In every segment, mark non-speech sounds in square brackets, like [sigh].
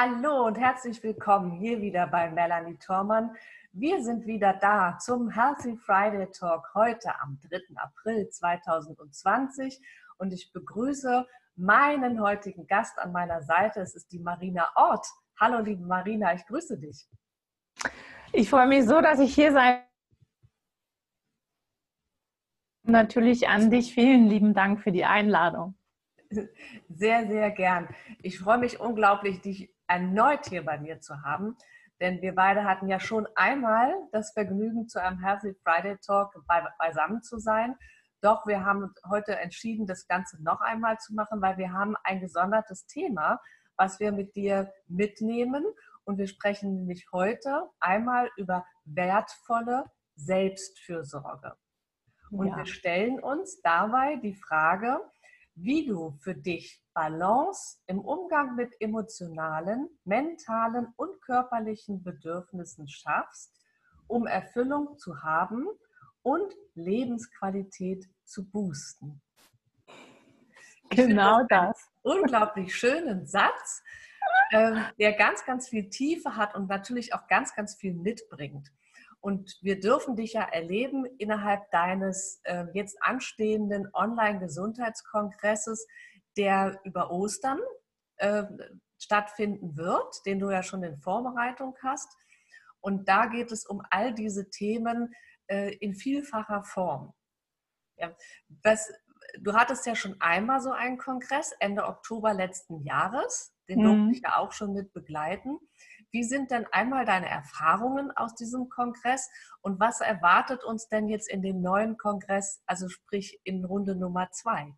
Hallo und herzlich willkommen hier wieder bei Melanie Thormann. Wir sind wieder da zum Healthy Friday Talk heute am 3. April 2020 und ich begrüße meinen heutigen Gast an meiner Seite. Es ist die Marina Ort. Hallo liebe Marina, ich grüße dich. Ich freue mich so, dass ich hier sein Natürlich an dich. Vielen lieben Dank für die Einladung. Sehr, sehr gern. Ich freue mich unglaublich, dich erneut hier bei mir zu haben. Denn wir beide hatten ja schon einmal das Vergnügen, zu einem Healthy Friday Talk beisammen zu sein. Doch wir haben heute entschieden, das Ganze noch einmal zu machen, weil wir haben ein gesondertes Thema, was wir mit dir mitnehmen. Und wir sprechen nämlich heute einmal über wertvolle Selbstfürsorge. Und ja. wir stellen uns dabei die Frage, wie du für dich Balance im Umgang mit emotionalen, mentalen und körperlichen Bedürfnissen schaffst, um Erfüllung zu haben und Lebensqualität zu boosten. Genau das. Unglaublich schönen Satz, ähm, der ganz, ganz viel Tiefe hat und natürlich auch ganz, ganz viel mitbringt. Und wir dürfen dich ja erleben innerhalb deines äh, jetzt anstehenden Online-Gesundheitskongresses, der über Ostern äh, stattfinden wird, den du ja schon in Vorbereitung hast. Und da geht es um all diese Themen äh, in vielfacher Form. Ja, was, du hattest ja schon einmal so einen Kongress Ende Oktober letzten Jahres. Den mhm. durfte ich ja auch schon mit begleiten. Wie sind denn einmal deine Erfahrungen aus diesem Kongress und was erwartet uns denn jetzt in dem neuen Kongress, also sprich in Runde Nummer zwei?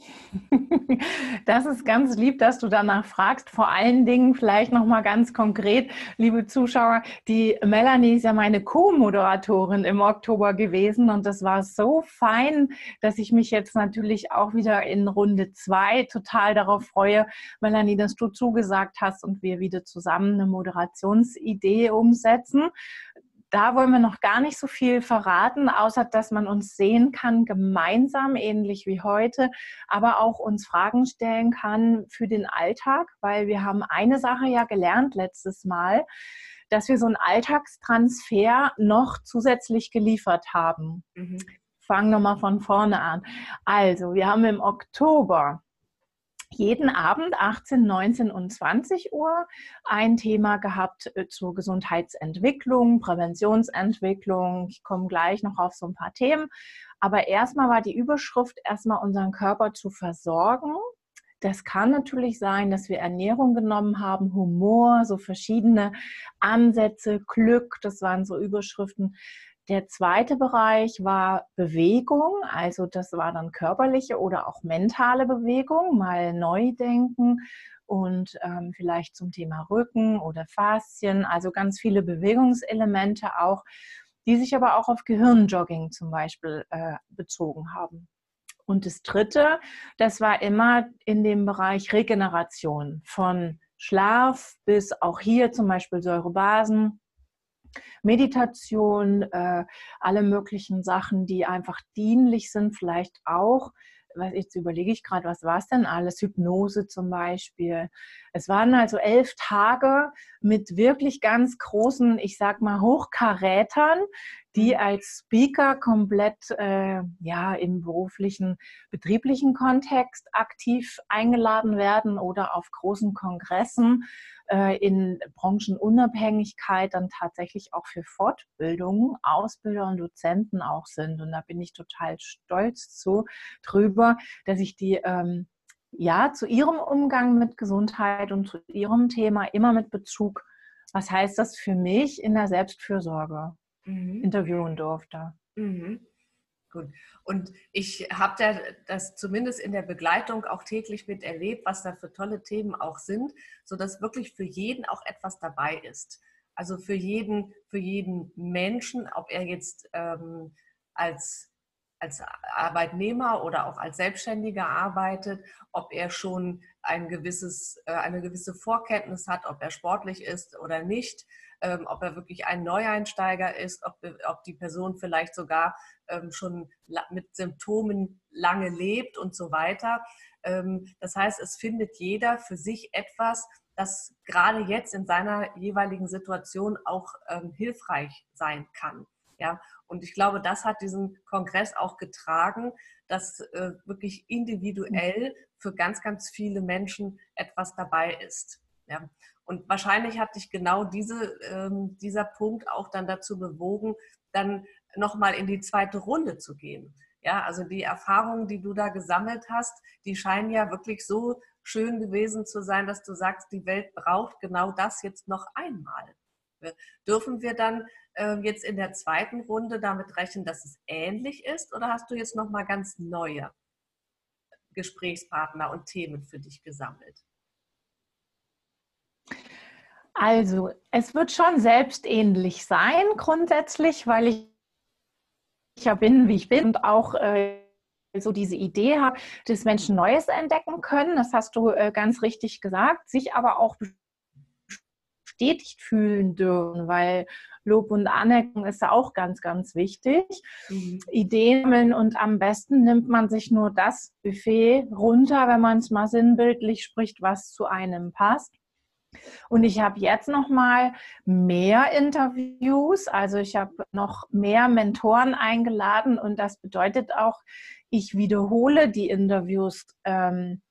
[laughs] Das ist ganz lieb, dass du danach fragst. Vor allen Dingen vielleicht noch mal ganz konkret, liebe Zuschauer, die Melanie ist ja meine Co-Moderatorin im Oktober gewesen und das war so fein, dass ich mich jetzt natürlich auch wieder in Runde zwei total darauf freue, Melanie, dass du zugesagt hast und wir wieder zusammen eine Moderationsidee umsetzen da wollen wir noch gar nicht so viel verraten, außer dass man uns sehen kann, gemeinsam, ähnlich wie heute, aber auch uns Fragen stellen kann für den Alltag, weil wir haben eine Sache ja gelernt letztes Mal, dass wir so einen Alltagstransfer noch zusätzlich geliefert haben. Mhm. Fangen wir mal von vorne an. Also, wir haben im Oktober jeden Abend 18, 19 und 20 Uhr ein Thema gehabt äh, zur Gesundheitsentwicklung, Präventionsentwicklung. Ich komme gleich noch auf so ein paar Themen. Aber erstmal war die Überschrift, erstmal unseren Körper zu versorgen. Das kann natürlich sein, dass wir Ernährung genommen haben, Humor, so verschiedene Ansätze, Glück, das waren so Überschriften. Der zweite Bereich war Bewegung, also das war dann körperliche oder auch mentale Bewegung, mal neu denken und ähm, vielleicht zum Thema Rücken oder Faszien, also ganz viele Bewegungselemente auch, die sich aber auch auf Gehirnjogging zum Beispiel äh, bezogen haben. Und das Dritte, das war immer in dem Bereich Regeneration von Schlaf bis auch hier zum Beispiel Säurebasen, Meditation, äh, alle möglichen Sachen, die einfach dienlich sind, vielleicht auch. Was, jetzt überlege ich gerade, was war es denn alles? Hypnose zum Beispiel. Es waren also elf Tage mit wirklich ganz großen, ich sag mal, Hochkarätern, die mhm. als Speaker komplett äh, ja im beruflichen, betrieblichen Kontext aktiv eingeladen werden oder auf großen Kongressen äh, in Branchenunabhängigkeit dann tatsächlich auch für Fortbildungen Ausbilder und Dozenten auch sind. Und da bin ich total stolz zu drüber, dass ich die ähm, ja zu ihrem Umgang mit Gesundheit und zu ihrem Thema immer mit Bezug, was heißt das für mich in der Selbstfürsorge mhm. interviewen durfte. Mhm. Gut. Und ich habe da das zumindest in der Begleitung auch täglich miterlebt, was da für tolle Themen auch sind, sodass wirklich für jeden auch etwas dabei ist. Also für jeden, für jeden Menschen, ob er jetzt ähm, als als Arbeitnehmer oder auch als Selbstständiger arbeitet, ob er schon ein gewisses, äh, eine gewisse Vorkenntnis hat, ob er sportlich ist oder nicht, ähm, ob er wirklich ein Neueinsteiger ist, ob, ob die Person vielleicht sogar ähm, schon mit Symptomen lange lebt und so weiter. Ähm, das heißt, es findet jeder für sich etwas, das gerade jetzt in seiner jeweiligen Situation auch hilfreich sein kann. Ja, und ich glaube, das hat diesen Kongress auch getragen, dass äh, wirklich individuell für ganz, ganz viele Menschen etwas dabei ist. Ja. Und wahrscheinlich hat dich genau diese, ähm, dieser Punkt auch dann dazu bewogen, dann nochmal in die zweite Runde zu gehen. Ja, also die Erfahrungen, die du da gesammelt hast, die scheinen ja wirklich so schön gewesen zu sein, dass du sagst, die Welt braucht genau das jetzt noch einmal. Dürfen wir dann äh, jetzt in der zweiten Runde damit rechnen, dass es ähnlich ist oder hast du jetzt nochmal ganz neue Gesprächspartner und Themen für dich gesammelt? Also, es wird schon selbstähnlich sein grundsätzlich, weil ich ja bin, wie ich bin und auch äh, so diese Idee habe, dass Menschen Neues entdecken können. Das hast du äh, ganz richtig gesagt, sich aber auch bestätigt fühlen dürfen, weil Lob und Anerkennung ist ja auch ganz, ganz wichtig. Mhm. Ideen und am besten nimmt man sich nur das Buffet runter, wenn man es mal sinnbildlich spricht, was zu einem passt. Und ich habe jetzt noch mal mehr Interviews, also ich habe noch mehr Mentoren eingeladen. Und das bedeutet auch, ich wiederhole die Interviews ähm,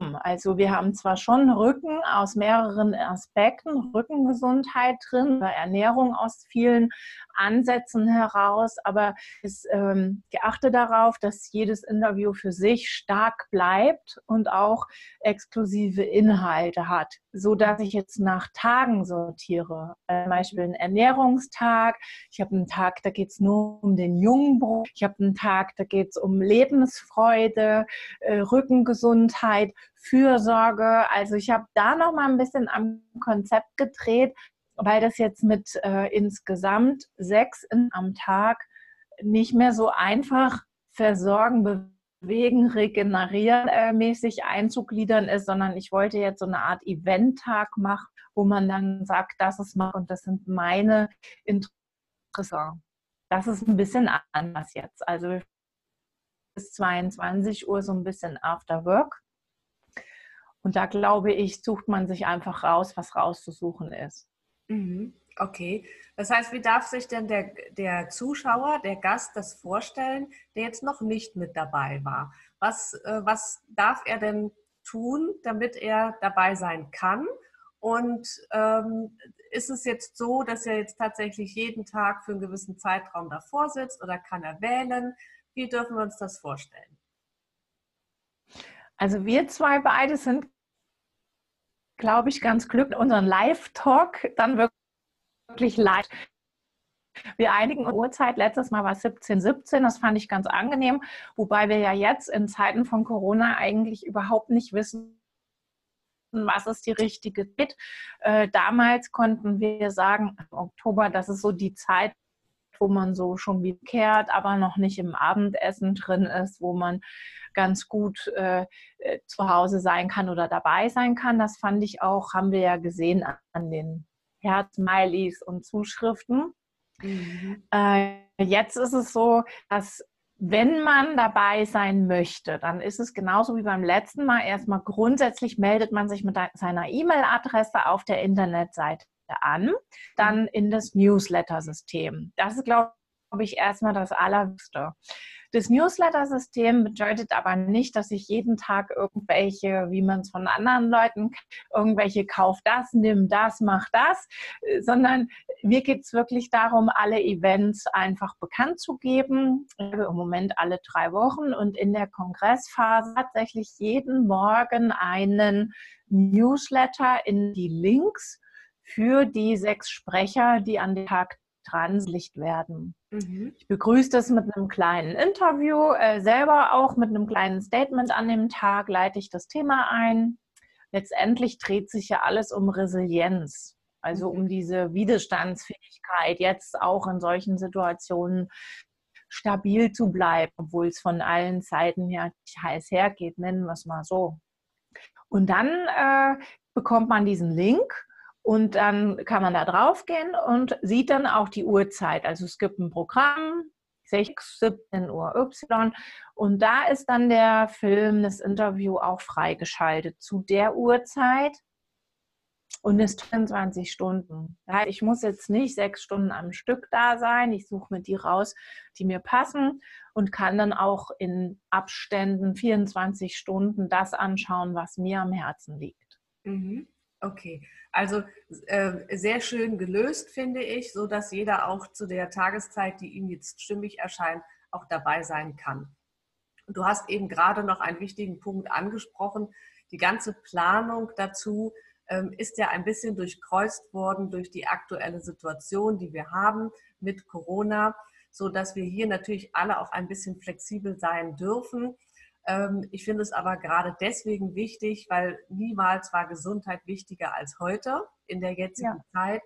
also wir haben zwar schon Rücken aus mehreren Aspekten, Rückengesundheit drin, Ernährung aus vielen Ansätzen heraus, aber es ähm, geachte darauf, dass jedes Interview für sich stark bleibt und auch exklusive Inhalte hat, so dass ich jetzt nach Tagen sortiere. Zum Beispiel einen Ernährungstag. Ich habe einen Tag, da geht es nur um den Jungbruch. Ich habe einen Tag, da geht es um Lebensfreude, äh, Rückengesundheit, Fürsorge. Also ich habe da noch mal ein bisschen am Konzept gedreht, weil das jetzt mit äh, insgesamt sechs in, am Tag nicht mehr so einfach versorgen, bewegen, regenerieren äh, mäßig einzugliedern ist, sondern ich wollte jetzt so eine Art Event-Tag machen, wo man dann sagt, das ist mal und das sind meine Interessen. Das ist ein bisschen anders jetzt. Also bis 22 Uhr so ein bisschen After Work. Und da glaube ich, sucht man sich einfach raus, was rauszusuchen ist. Mhm. Okay. Das heißt, wie darf sich denn der, der Zuschauer, der Gast das vorstellen, der jetzt noch nicht mit dabei war? Was, äh, was darf er denn tun, damit er dabei sein kann? Und ähm, ist es jetzt so, dass er jetzt tatsächlich jeden Tag für einen gewissen Zeitraum davor sitzt oder kann er wählen? Wie dürfen wir uns das vorstellen? Also wir zwei beide sind glaube ich, ganz glücklich, unseren Live-Talk dann wirklich live. Wir einigen Uhrzeit, letztes Mal war es 17, 17, das fand ich ganz angenehm, wobei wir ja jetzt in Zeiten von Corona eigentlich überhaupt nicht wissen, was ist die richtige Zeit. Äh, damals konnten wir sagen, Oktober, das ist so die Zeit, wo man so schon wie kehrt, aber noch nicht im Abendessen drin ist, wo man ganz gut äh, äh, zu Hause sein kann oder dabei sein kann. Das fand ich auch, haben wir ja gesehen an den Herzmilies und Zuschriften. Mhm. Äh, jetzt ist es so, dass wenn man dabei sein möchte, dann ist es genauso wie beim letzten Mal. Erstmal grundsätzlich meldet man sich mit seiner E-Mail-Adresse auf der Internetseite an, dann mhm. in das Newsletter-System. Das ist, glaube ich, erstmal das Allerwichtigste. Das Newsletter-System bedeutet aber nicht, dass ich jeden Tag irgendwelche, wie man es von anderen Leuten, irgendwelche kauf das, nimm das, mach das, sondern mir geht es wirklich darum, alle Events einfach bekannt zu geben. Im Moment alle drei Wochen und in der Kongressphase tatsächlich jeden Morgen einen Newsletter in die Links für die sechs Sprecher, die an den Tag translicht werden. Mhm. Ich begrüße das mit einem kleinen Interview, äh, selber auch mit einem kleinen Statement an dem Tag leite ich das Thema ein. Letztendlich dreht sich ja alles um Resilienz. Also mhm. um diese Widerstandsfähigkeit jetzt auch in solchen Situationen stabil zu bleiben, obwohl es von allen Seiten ja heiß hergeht, nennen wir es mal so. Und dann äh, bekommt man diesen Link und dann kann man da drauf gehen und sieht dann auch die Uhrzeit. Also es gibt ein Programm, 6, 17 Uhr Y. Und da ist dann der Film, das Interview auch freigeschaltet zu der Uhrzeit. Und ist 24 Stunden. Ich muss jetzt nicht sechs Stunden am Stück da sein. Ich suche mir die raus, die mir passen und kann dann auch in Abständen 24 Stunden das anschauen, was mir am Herzen liegt. Mhm. Okay, also äh, sehr schön gelöst, finde ich, so dass jeder auch zu der Tageszeit, die ihm jetzt stimmig erscheint, auch dabei sein kann. Du hast eben gerade noch einen wichtigen Punkt angesprochen. Die ganze Planung dazu ähm, ist ja ein bisschen durchkreuzt worden durch die aktuelle Situation, die wir haben mit Corona, so dass wir hier natürlich alle auch ein bisschen flexibel sein dürfen ich finde es aber gerade deswegen wichtig, weil niemals war Gesundheit wichtiger als heute in der jetzigen ja. Zeit.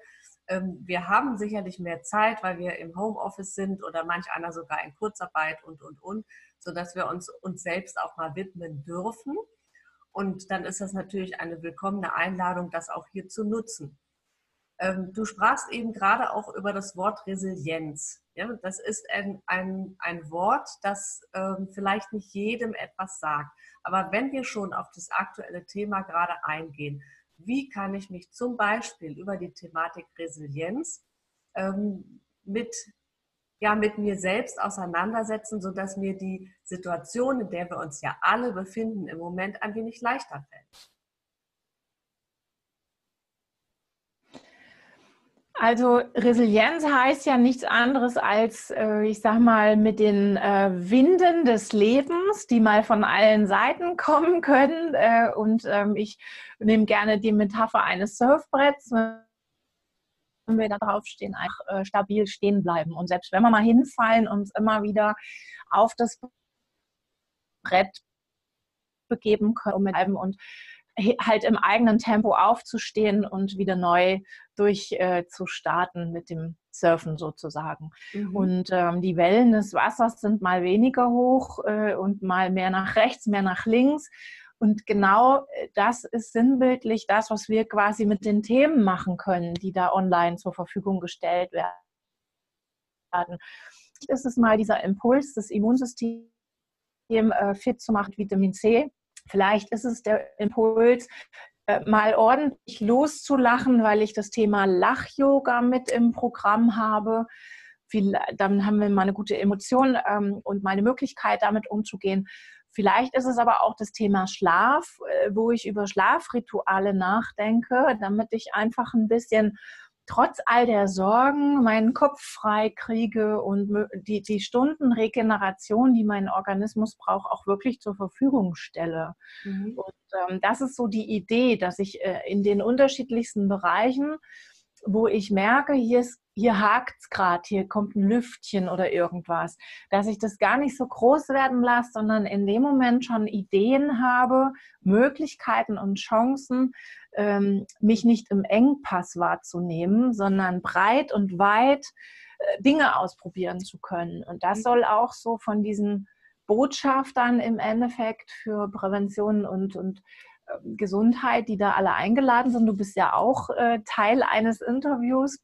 Ähm, wir haben sicherlich mehr Zeit, weil wir im Homeoffice sind oder manch einer sogar in Kurzarbeit und, und, und, sodass wir uns uns selbst auch mal widmen dürfen. Und dann ist das natürlich eine willkommene Einladung, das auch hier zu nutzen. Ähm, du sprachst eben gerade auch über das Wort Resilienz. Ja, das ist ein, ein, ein Wort, das ähm, vielleicht nicht jedem etwas sagt. Aber wenn wir schon auf das aktuelle Thema gerade eingehen, wie kann ich mich zum Beispiel über die Thematik Resilienz ähm, mit, ja, mit mir selbst auseinandersetzen, sodass mir die Situation, in der wir uns ja alle befinden, im Moment ein wenig leichter fällt? Also Resilienz heißt ja nichts anderes als, äh, ich sag mal, mit den äh, Winden des Lebens, die mal von allen Seiten [laughs] kommen können. Äh, und ähm, ich nehme gerne die Metapher eines Surfbretts. Wenn wir da drauf stehen, einfach stabil stehen bleiben. Und selbst wenn wir mal hinfallen, uns immer wieder auf das Brett begeben können und halt im eigenen Tempo aufzustehen und wieder neu durch äh, zu starten mit dem Surfen sozusagen. Mhm. Und ähm, die Wellen des Wassers sind mal weniger hoch äh, und mal mehr nach rechts, mehr nach links. Und genau äh, das ist sinnbildlich das, was wir quasi mit den Themen machen können, die da online zur Verfügung gestellt werden. Das ist mal dieser Impuls, das Immunsystem äh, fit zu machen, Vitamin C Vielleicht ist es der Impuls, äh, mal ordentlich loszulachen, weil ich das Thema Lach-Yoga mit im Programm habe. Dann haben wir mal eine gute Emotion ähm, und mal eine Möglichkeit, damit umzugehen. Vielleicht ist es aber auch das Thema Schlaf, äh, wo ich über Schlafrituale nachdenke, damit ich einfach ein bisschen trotz all der Sorgen meinen Kopf frei kriege und die, die Stundenregeneration, die mein Organismus braucht, auch wirklich zur Verfügung stelle. Mhm. Und ähm, das ist so die Idee, dass ich äh, in den unterschiedlichsten Bereichen, wo ich merke, hier ist hier hakt es gerade, hier kommt ein Lüftchen oder irgendwas, dass ich das gar nicht so groß werden lasse, sondern in dem Moment schon Ideen habe, Möglichkeiten und Chancen, ähm, mich nicht im Engpass wahrzunehmen, sondern breit und weit äh, Dinge ausprobieren zu können. Und das mhm. soll auch so von diesen Botschaftern im Endeffekt für Prävention und, und Gesundheit, die da alle eingeladen sind. Du bist ja auch äh, Teil eines Interviews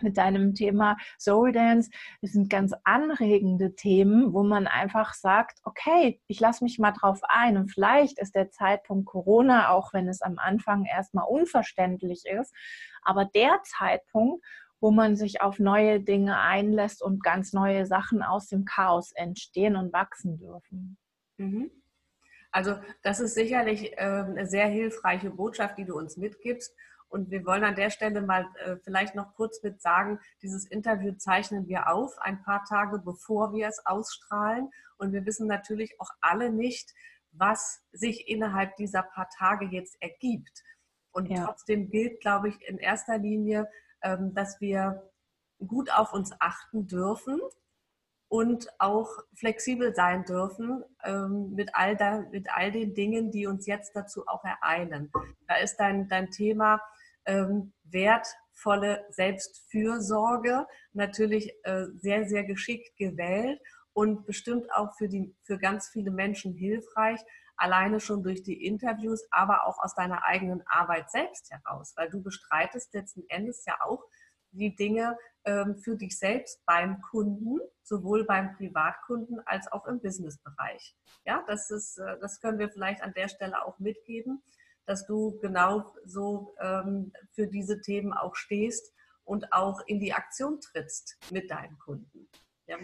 mit deinem Thema Soul Dance. Das sind ganz anregende Themen, wo man einfach sagt, okay, ich lasse mich mal drauf ein. Und vielleicht ist der Zeitpunkt Corona, auch wenn es am Anfang erstmal unverständlich ist, aber der Zeitpunkt, wo man sich auf neue Dinge einlässt und ganz neue Sachen aus dem Chaos entstehen und wachsen dürfen. Mhm. Also das ist sicherlich äh, eine sehr hilfreiche Botschaft, die du uns mitgibst. Und wir wollen an der Stelle mal äh, vielleicht noch kurz mit sagen, dieses Interview zeichnen wir auf, ein paar Tage bevor wir es ausstrahlen. Und wir wissen natürlich auch alle nicht, was sich innerhalb dieser paar Tage jetzt ergibt. Und ja. trotzdem gilt, glaube ich, in erster Linie, ähm, dass wir gut auf uns achten dürfen und auch flexibel sein dürfen ähm, mit, all da, mit all den Dingen, die uns jetzt dazu auch ereilen. Da ist dein, dein Thema ähm, wertvolle Selbstfürsorge, natürlich äh, sehr, sehr geschickt gewählt und bestimmt auch für, die, für ganz viele Menschen hilfreich, alleine schon durch die Interviews, aber auch aus deiner eigenen Arbeit selbst heraus, weil du bestreitest letzten Endes ja auch die Dinge für dich selbst beim Kunden, sowohl beim Privatkunden als auch im Businessbereich. Ja, das ist, äh, das können wir vielleicht an der Stelle auch mitgeben, dass du genau so ähm, für diese Themen auch stehst und auch in die Aktion trittst mit deinen Kunden. Ja.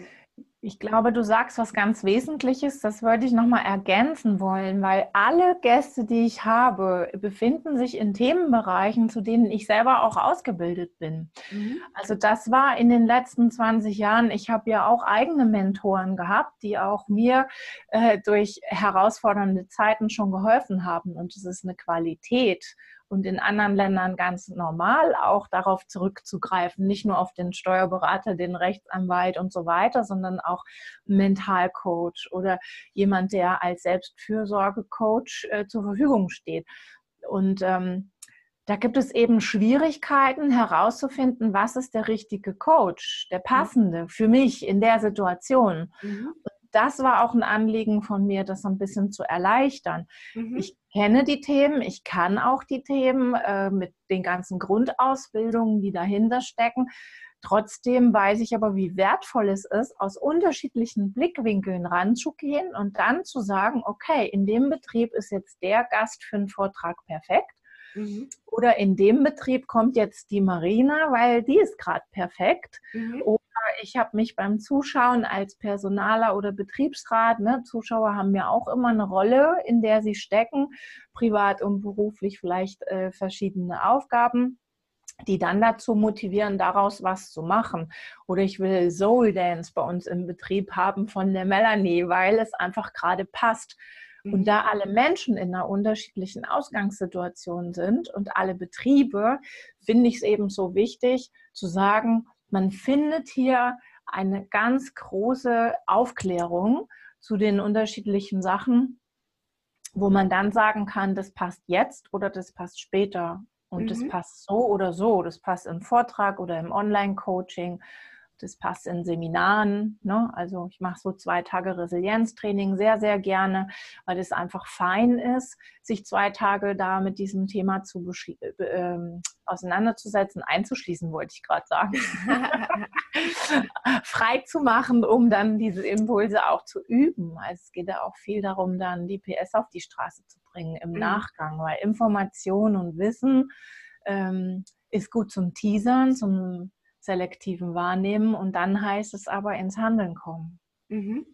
Ich glaube, du sagst was ganz Wesentliches, das würde ich nochmal ergänzen wollen, weil alle Gäste, die ich habe, befinden sich in Themenbereichen, zu denen ich selber auch ausgebildet bin. Mhm. Also das war in den letzten 20 Jahren, ich habe ja auch eigene Mentoren gehabt, die auch mir äh, durch herausfordernde Zeiten schon geholfen haben. Und es ist eine Qualität und in anderen Ländern ganz normal, auch darauf zurückzugreifen, nicht nur auf den Steuerberater, den Rechtsanwalt und so weiter, sondern auch Mentalcoach oder jemand, der als Selbstfürsorgecoach äh, zur Verfügung steht. Und ähm, da gibt es eben Schwierigkeiten herauszufinden, was ist der richtige Coach, der passende für mich in der Situation. Mhm das war auch ein Anliegen von mir, das ein bisschen zu erleichtern. Mhm. Ich kenne die Themen, ich kann auch die Themen äh, mit den ganzen Grundausbildungen, die dahinter stecken. Trotzdem weiß ich aber, wie wertvoll es ist, aus unterschiedlichen Blickwinkeln ranzugehen und dann zu sagen, okay, in dem Betrieb ist jetzt der Gast für einen Vortrag perfekt. Mhm. Oder in dem Betrieb kommt jetzt die Marina, weil die ist gerade perfekt. Mhm. Ich habe mich beim Zuschauen als Personaler oder Betriebsrat, ne, Zuschauer haben ja auch immer eine Rolle, in der sie stecken, privat und beruflich vielleicht äh, verschiedene Aufgaben die dann dazu motivieren, daraus was zu machen. Oder ich will Soul Dance bei uns im Betrieb haben von der Melanie, weil es einfach gerade passt. Und da alle Menschen in einer unterschiedlichen Ausgangssituation sind und alle Betriebe, finde ich es eben so wichtig zu sagen, man findet hier eine ganz große Aufklärung zu den unterschiedlichen Sachen, wo man dann sagen kann, das passt jetzt oder das passt später. Und mhm. das passt so oder so. Das passt im Vortrag oder im Online-Coaching das passt in Seminaren. Ne? Also ich mache so zwei Tage Resilienztraining sehr, sehr gerne, weil es einfach fein ist, sich zwei Tage da mit diesem Thema zu äh, auseinanderzusetzen, einzuschließen, wollte ich gerade sagen. [laughs] Frei zu machen, um dann diese Impulse auch zu üben. Also es geht ja auch viel darum, dann die PS auf die Straße zu bringen im mhm. Nachgang, weil Information und Wissen ähm, ist gut zum Teasern, zum selektiven Wahrnehmen und dann heißt es aber ins Handeln kommen. Mhm.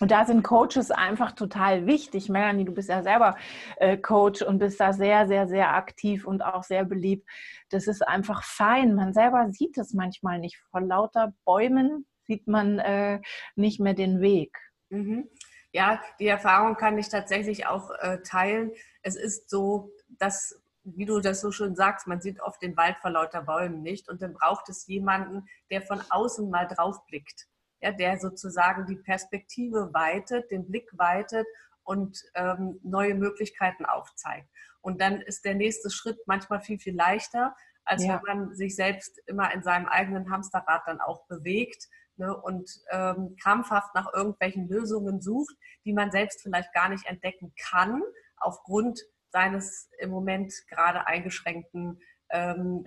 Und da sind Coaches einfach total wichtig. Melanie, du bist ja selber äh, Coach und bist da sehr, sehr, sehr aktiv und auch sehr beliebt. Das ist einfach fein. Man selber sieht es manchmal nicht. Vor lauter Bäumen sieht man äh, nicht mehr den Weg. Mhm. Ja, die Erfahrung kann ich tatsächlich auch äh, teilen. Es ist so, dass wie du das so schön sagst, man sieht oft den Wald vor lauter Bäumen nicht und dann braucht es jemanden, der von außen mal drauf blickt, ja, der sozusagen die Perspektive weitet, den Blick weitet und ähm, neue Möglichkeiten aufzeigt. Und dann ist der nächste Schritt manchmal viel, viel leichter, als ja. wenn man sich selbst immer in seinem eigenen Hamsterrad dann auch bewegt ne, und ähm, krampfhaft nach irgendwelchen Lösungen sucht, die man selbst vielleicht gar nicht entdecken kann, aufgrund seines im Moment gerade eingeschränkten ähm,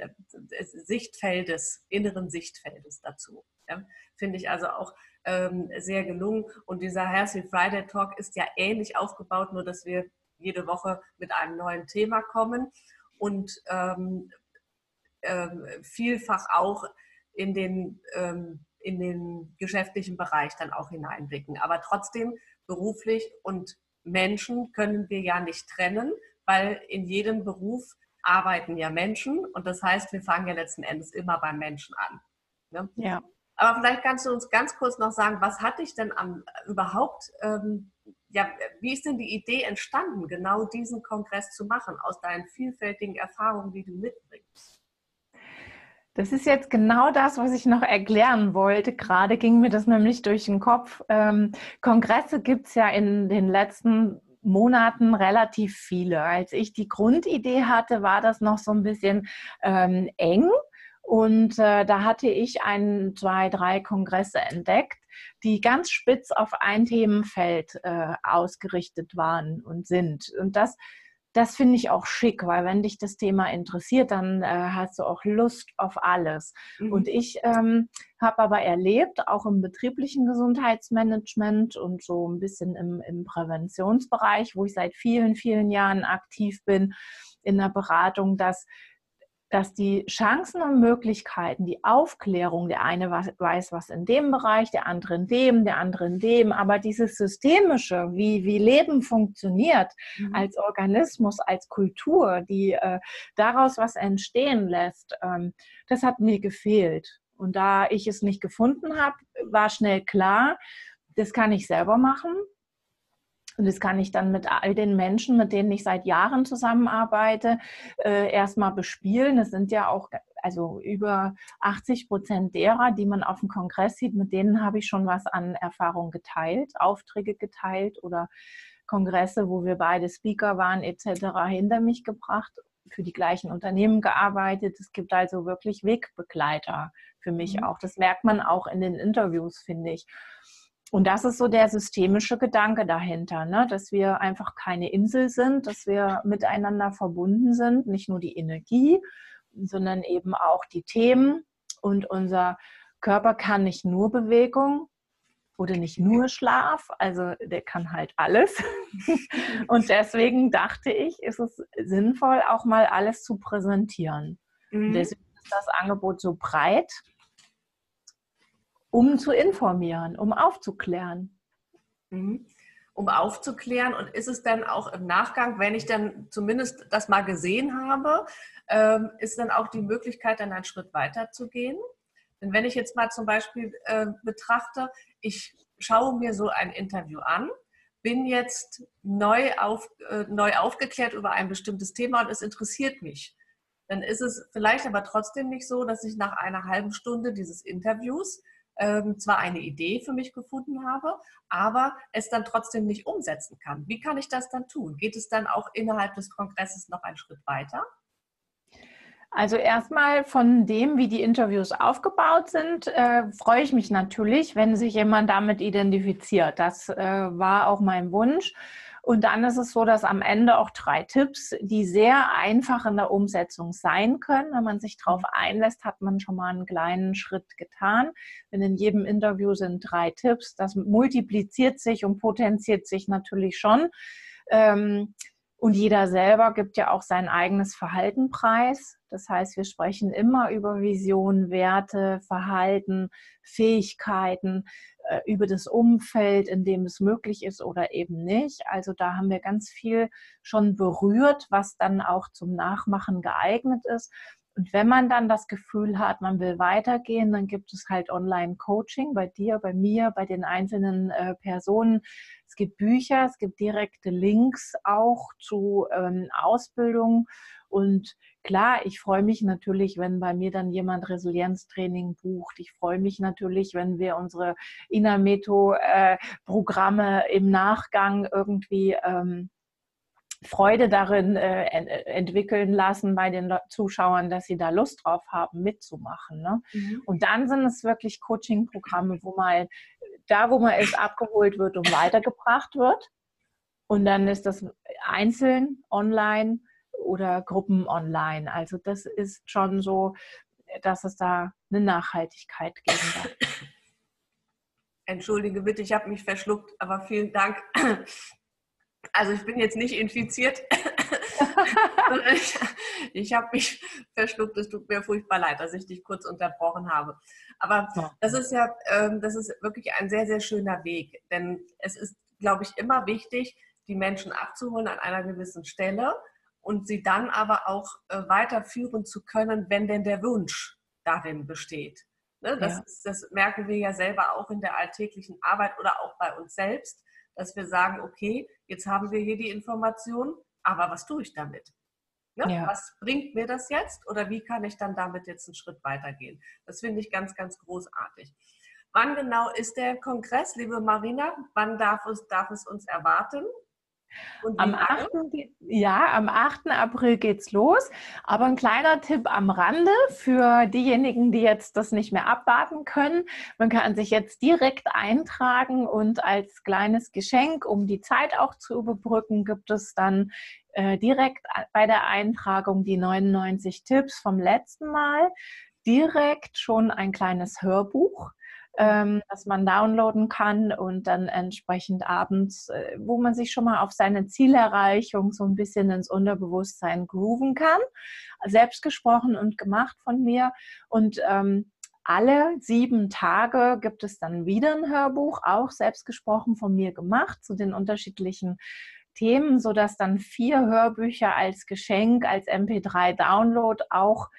Sichtfeldes, inneren Sichtfeldes dazu. Ja. Finde ich also auch ähm, sehr gelungen. Und dieser Healthy Friday Talk ist ja ähnlich aufgebaut, nur dass wir jede Woche mit einem neuen Thema kommen und ähm, ähm, vielfach auch in den, ähm, in den geschäftlichen Bereich dann auch hineinblicken. Aber trotzdem beruflich und Menschen können wir ja nicht trennen weil in jedem Beruf arbeiten ja Menschen und das heißt, wir fangen ja letzten Endes immer beim Menschen an. Ne? Ja. Aber vielleicht kannst du uns ganz kurz noch sagen, was hat dich denn am, überhaupt, ähm, ja, wie ist denn die Idee entstanden, genau diesen Kongress zu machen, aus deinen vielfältigen Erfahrungen, die du mitbringst? Das ist jetzt genau das, was ich noch erklären wollte. Gerade ging mir das nämlich durch den Kopf. Ähm, Kongresse gibt es ja in den letzten Monaten relativ viele. Als ich die Grundidee hatte, war das noch so ein bisschen ähm, eng. Und äh, da hatte ich ein, zwei, drei Kongresse entdeckt, die ganz spitz auf ein Themenfeld äh, ausgerichtet waren und sind. Und das das finde ich auch schick, weil wenn dich das Thema interessiert, dann äh, hast du auch Lust auf alles. Mhm. Und ich ähm, habe aber erlebt, auch im betrieblichen Gesundheitsmanagement und so ein bisschen im, im Präventionsbereich, wo ich seit vielen, vielen Jahren aktiv bin in der Beratung, dass dass die Chancen und Möglichkeiten, die Aufklärung, der eine weiß was in dem Bereich, der andere in dem, der andere in dem, aber dieses Systemische, wie, wie Leben funktioniert mhm. als Organismus, als Kultur, die äh, daraus was entstehen lässt, ähm, das hat mir gefehlt. Und da ich es nicht gefunden habe, war schnell klar, das kann ich selber machen. Und das kann ich dann mit all den Menschen, mit denen ich seit Jahren zusammenarbeite, äh, erstmal bespielen. Es sind ja auch also über 80 Prozent derer, die man auf dem Kongress sieht, mit denen habe ich schon was an Erfahrung geteilt, Aufträge geteilt oder Kongresse, wo wir beide Speaker waren etc. hinter mich gebracht, für die gleichen Unternehmen gearbeitet. Es gibt also wirklich Wegbegleiter für mich mhm. auch. Das merkt man auch in den Interviews, finde ich. Und das ist so der systemische Gedanke dahinter, ne? dass wir einfach keine Insel sind, dass wir miteinander verbunden sind, nicht nur die Energie, sondern eben auch die Themen. Und unser Körper kann nicht nur Bewegung oder nicht nur Schlaf, also der kann halt alles. [laughs] Und deswegen dachte ich, ist es sinnvoll, auch mal alles zu präsentieren. Mhm. Deswegen ist das Angebot so breit, um zu informieren, um aufzuklären. Mhm. Um aufzuklären und ist es dann auch im Nachgang, wenn ich dann zumindest das mal gesehen habe, ähm, ist dann auch die Möglichkeit, dann einen Schritt weiter zu gehen? Denn wenn ich jetzt mal zum Beispiel äh, betrachte, ich schaue mir so ein Interview an, bin jetzt neu, auf, äh, neu aufgeklärt über ein bestimmtes Thema und es interessiert mich. Dann ist es vielleicht aber trotzdem nicht so, dass ich nach einer halben Stunde dieses Interviews ähm, zwar eine Idee für mich gefunden habe, aber es dann trotzdem nicht umsetzen kann. Wie kann ich das dann tun? Geht es dann auch innerhalb des Kongresses noch einen Schritt weiter? Also erstmal von dem, wie die Interviews aufgebaut sind, äh, freue ich mich natürlich, wenn sich jemand damit identifiziert. Das äh, war auch mein Wunsch. Und dann ist es so, dass am Ende auch drei Tipps, die sehr einfach in der Umsetzung sein können. Wenn man sich darauf einlässt, hat man schon mal einen kleinen Schritt getan. Denn in jedem Interview sind drei Tipps. Das multipliziert sich und potenziert sich natürlich schon. Ähm, und jeder selber gibt ja auch sein eigenes Verhalten preis. Das heißt, wir sprechen immer über Visionen, Werte, Verhalten, Fähigkeiten, äh, über das Umfeld, in dem es möglich ist oder eben nicht. Also da haben wir ganz viel schon berührt, was dann auch zum Nachmachen geeignet ist. Und wenn man dann das Gefühl hat, man will weitergehen, dann gibt es halt Online-Coaching bei dir, bei mir, bei den einzelnen äh, Personen. Es gibt Bücher, es gibt direkte Links auch zu ähm, Ausbildung. Und klar, ich freue mich natürlich, wenn bei mir dann jemand Resilienztraining bucht. Ich freue mich natürlich, wenn wir unsere Inameto-Programme äh, im Nachgang irgendwie ähm, Freude darin äh, äh, entwickeln lassen bei den Zuschauern, dass sie da Lust drauf haben, mitzumachen. Ne? Mhm. Und dann sind es wirklich Coaching-Programme, wo mal da, wo man ist, abgeholt wird und weitergebracht wird. Und dann ist das einzeln online oder Gruppen online. Also das ist schon so, dass es da eine Nachhaltigkeit geben darf. [coughs] Entschuldige bitte, ich habe mich verschluckt, aber vielen Dank. [coughs] Also ich bin jetzt nicht infiziert. ich, [coughs] ich habe mich verschluckt. Es tut mir furchtbar leid, dass ich dich kurz unterbrochen habe. Aber das ist ja, ähm, das ist wirklich ein sehr, sehr schöner Weg. Denn es ist, glaube ich, immer wichtig, die Menschen abzuholen an einer gewissen Stelle und sie dann aber auch äh, weiterführen zu können, wenn denn der Wunsch darin besteht. Ne? Das, ja. ist, das merken wir ja selber auch in der alltäglichen Arbeit oder auch bei uns selbst, dass wir sagen, okay, jetzt haben wir hier die Information, aber was tue ich damit? Ne? Ja. Was bringt mir das jetzt oder wie kann ich dann damit jetzt einen Schritt weitergehen? Das finde ich ganz, ganz großartig. Wann genau ist der Kongress, liebe Marina? Wann darf es, darf es uns erwarten? Am 8. Ja, am 8. April geht's los. Aber ein kleiner Tipp am Rande für diejenigen, die jetzt das nicht mehr abwarten können. Man kann sich jetzt direkt eintragen und als kleines Geschenk, um die Zeit auch zu überbrücken, gibt es dann äh, direkt bei der Eintragung die 99 Tipps vom letzten Mal direkt schon ein kleines Hörbuch ähm, das man downloaden kann und dann entsprechend abends, äh, wo man sich schon mal auf seine Zielerreichung so ein bisschen ins Unterbewusstsein grooven kann. Selbst gesprochen und gemacht von mir. Und ähm, alle sieben Tage gibt es dann wieder ein Hörbuch, auch selbst gesprochen von mir gemacht, zu den unterschiedlichen Themen, sodass dann vier Hörbücher als Geschenk, als MP3-Download auch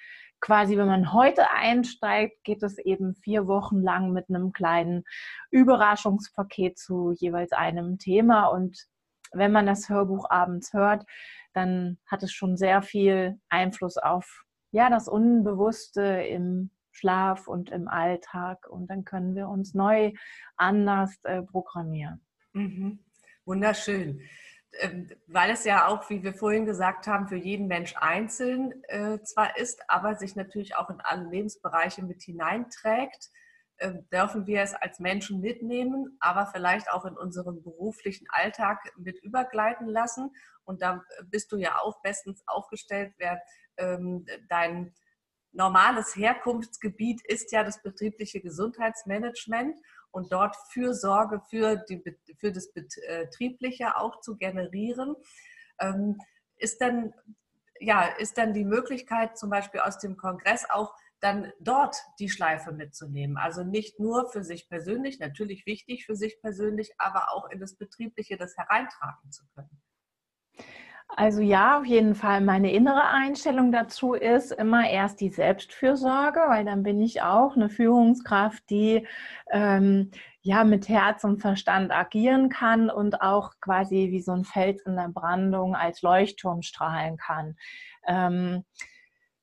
quasi, wenn man heute einsteigt, geht es eben vier Wochen lang mit einem kleinen Überraschungspaket zu jeweils einem Thema. Und wenn man das Hörbuch abends hört, dann hat es schon sehr viel Einfluss auf ja, das Unbewusste im Schlaf und im Alltag. Und dann können wir uns neu anders äh, programmieren. Mhm. Wunderschön. Ähm, weil es ja auch, wie wir vorhin gesagt haben, für jeden Mensch einzeln äh, zwar ist, aber sich natürlich auch in alle Lebensbereiche mit hineinträgt, äh, dürfen wir es als Menschen mitnehmen, aber vielleicht auch in unserem beruflichen Alltag mit übergleiten lassen. Und da bist du ja auch bestens aufgestellt, wer ähm, dein normales Herkunftsgebiet ist ja das betriebliche Gesundheitsmanagement und dort Fürsorge für, die, für das Betriebliche auch zu generieren. Ähm, ist dann, ja, ist dann die Möglichkeit zum Beispiel aus dem Kongress auch dann dort die Schleife mitzunehmen. Also nicht nur für sich persönlich, natürlich wichtig für sich persönlich, aber auch in das Betriebliche das hereintragen zu können. Also ja, auf jeden Fall. Meine innere Einstellung dazu ist immer erst die Selbstfürsorge, weil dann bin ich auch eine Führungskraft, die ähm, ja mit Herz und Verstand agieren kann und auch quasi wie so ein Fels in der Brandung als Leuchtturm strahlen kann. Ähm,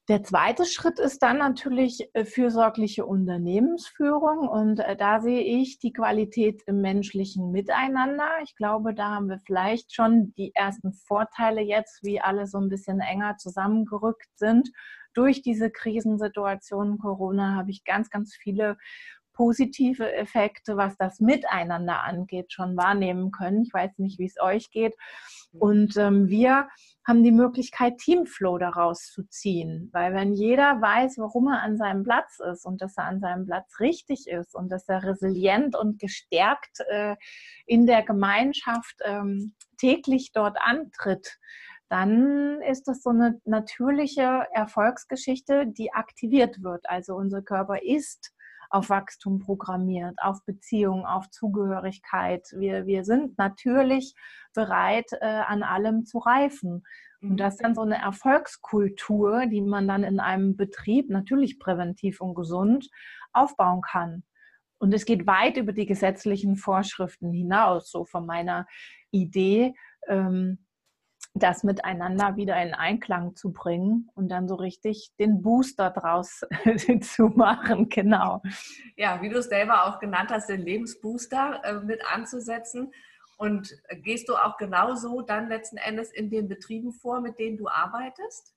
der zweite Schritt ist dann natürlich äh, fürsorgliche Unternehmensführung und äh, da sehe ich die Qualität im menschlichen Miteinander. Ich glaube, da haben wir vielleicht schon die ersten Vorteile jetzt, wie alle so ein bisschen enger zusammengerückt sind. Durch diese Krisensituation Corona habe ich ganz, ganz viele positive Effekte, was das Miteinander angeht, schon wahrnehmen können. Ich weiß nicht, wie es euch geht. Mhm. Und ähm, wir haben die Möglichkeit, Teamflow daraus zu ziehen. Weil wenn jeder weiß, warum er an seinem Platz ist und dass er an seinem Platz richtig ist und dass er resilient und gestärkt äh, in der Gemeinschaft ähm, täglich dort antritt, dann ist das so eine natürliche Erfolgsgeschichte, die aktiviert wird. Also unser Körper ist auf Wachstum programmiert, auf Beziehung, auf Zugehörigkeit. Wir, wir sind natürlich bereit, äh, an allem zu reifen. Und das ist dann so eine Erfolgskultur, die man dann in einem Betrieb natürlich präventiv und gesund aufbauen kann. Und es geht weit über die gesetzlichen Vorschriften hinaus, so von meiner Idee, ähm, das miteinander wieder in Einklang zu bringen und dann so richtig den Booster draus [laughs] zu machen, genau. Ja, wie du es selber auch genannt hast, den Lebensbooster äh, mit anzusetzen. Und gehst du auch genauso dann letzten Endes in den Betrieben vor, mit denen du arbeitest?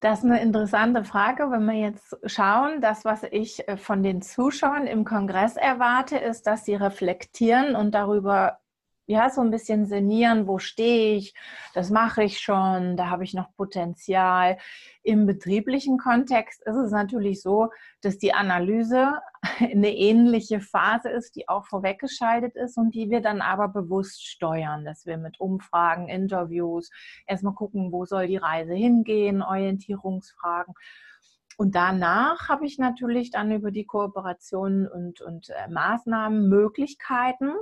Das ist eine interessante Frage. Wenn wir jetzt schauen, das, was ich äh, von den Zuschauern im Kongress erwarte, ist, dass sie reflektieren und darüber ja, so ein bisschen sinnieren, wo stehe ich, das mache ich schon, da habe ich noch Potenzial. Im betrieblichen Kontext ist es natürlich so, dass die Analyse [laughs] eine ähnliche Phase ist, die auch vorweggeschaltet ist und die wir dann aber bewusst steuern, dass wir mit Umfragen, Interviews erstmal gucken, wo soll die Reise hingehen, Orientierungsfragen. Und danach habe ich natürlich dann über die Kooperationen und, und äh, Maßnahmen Möglichkeiten,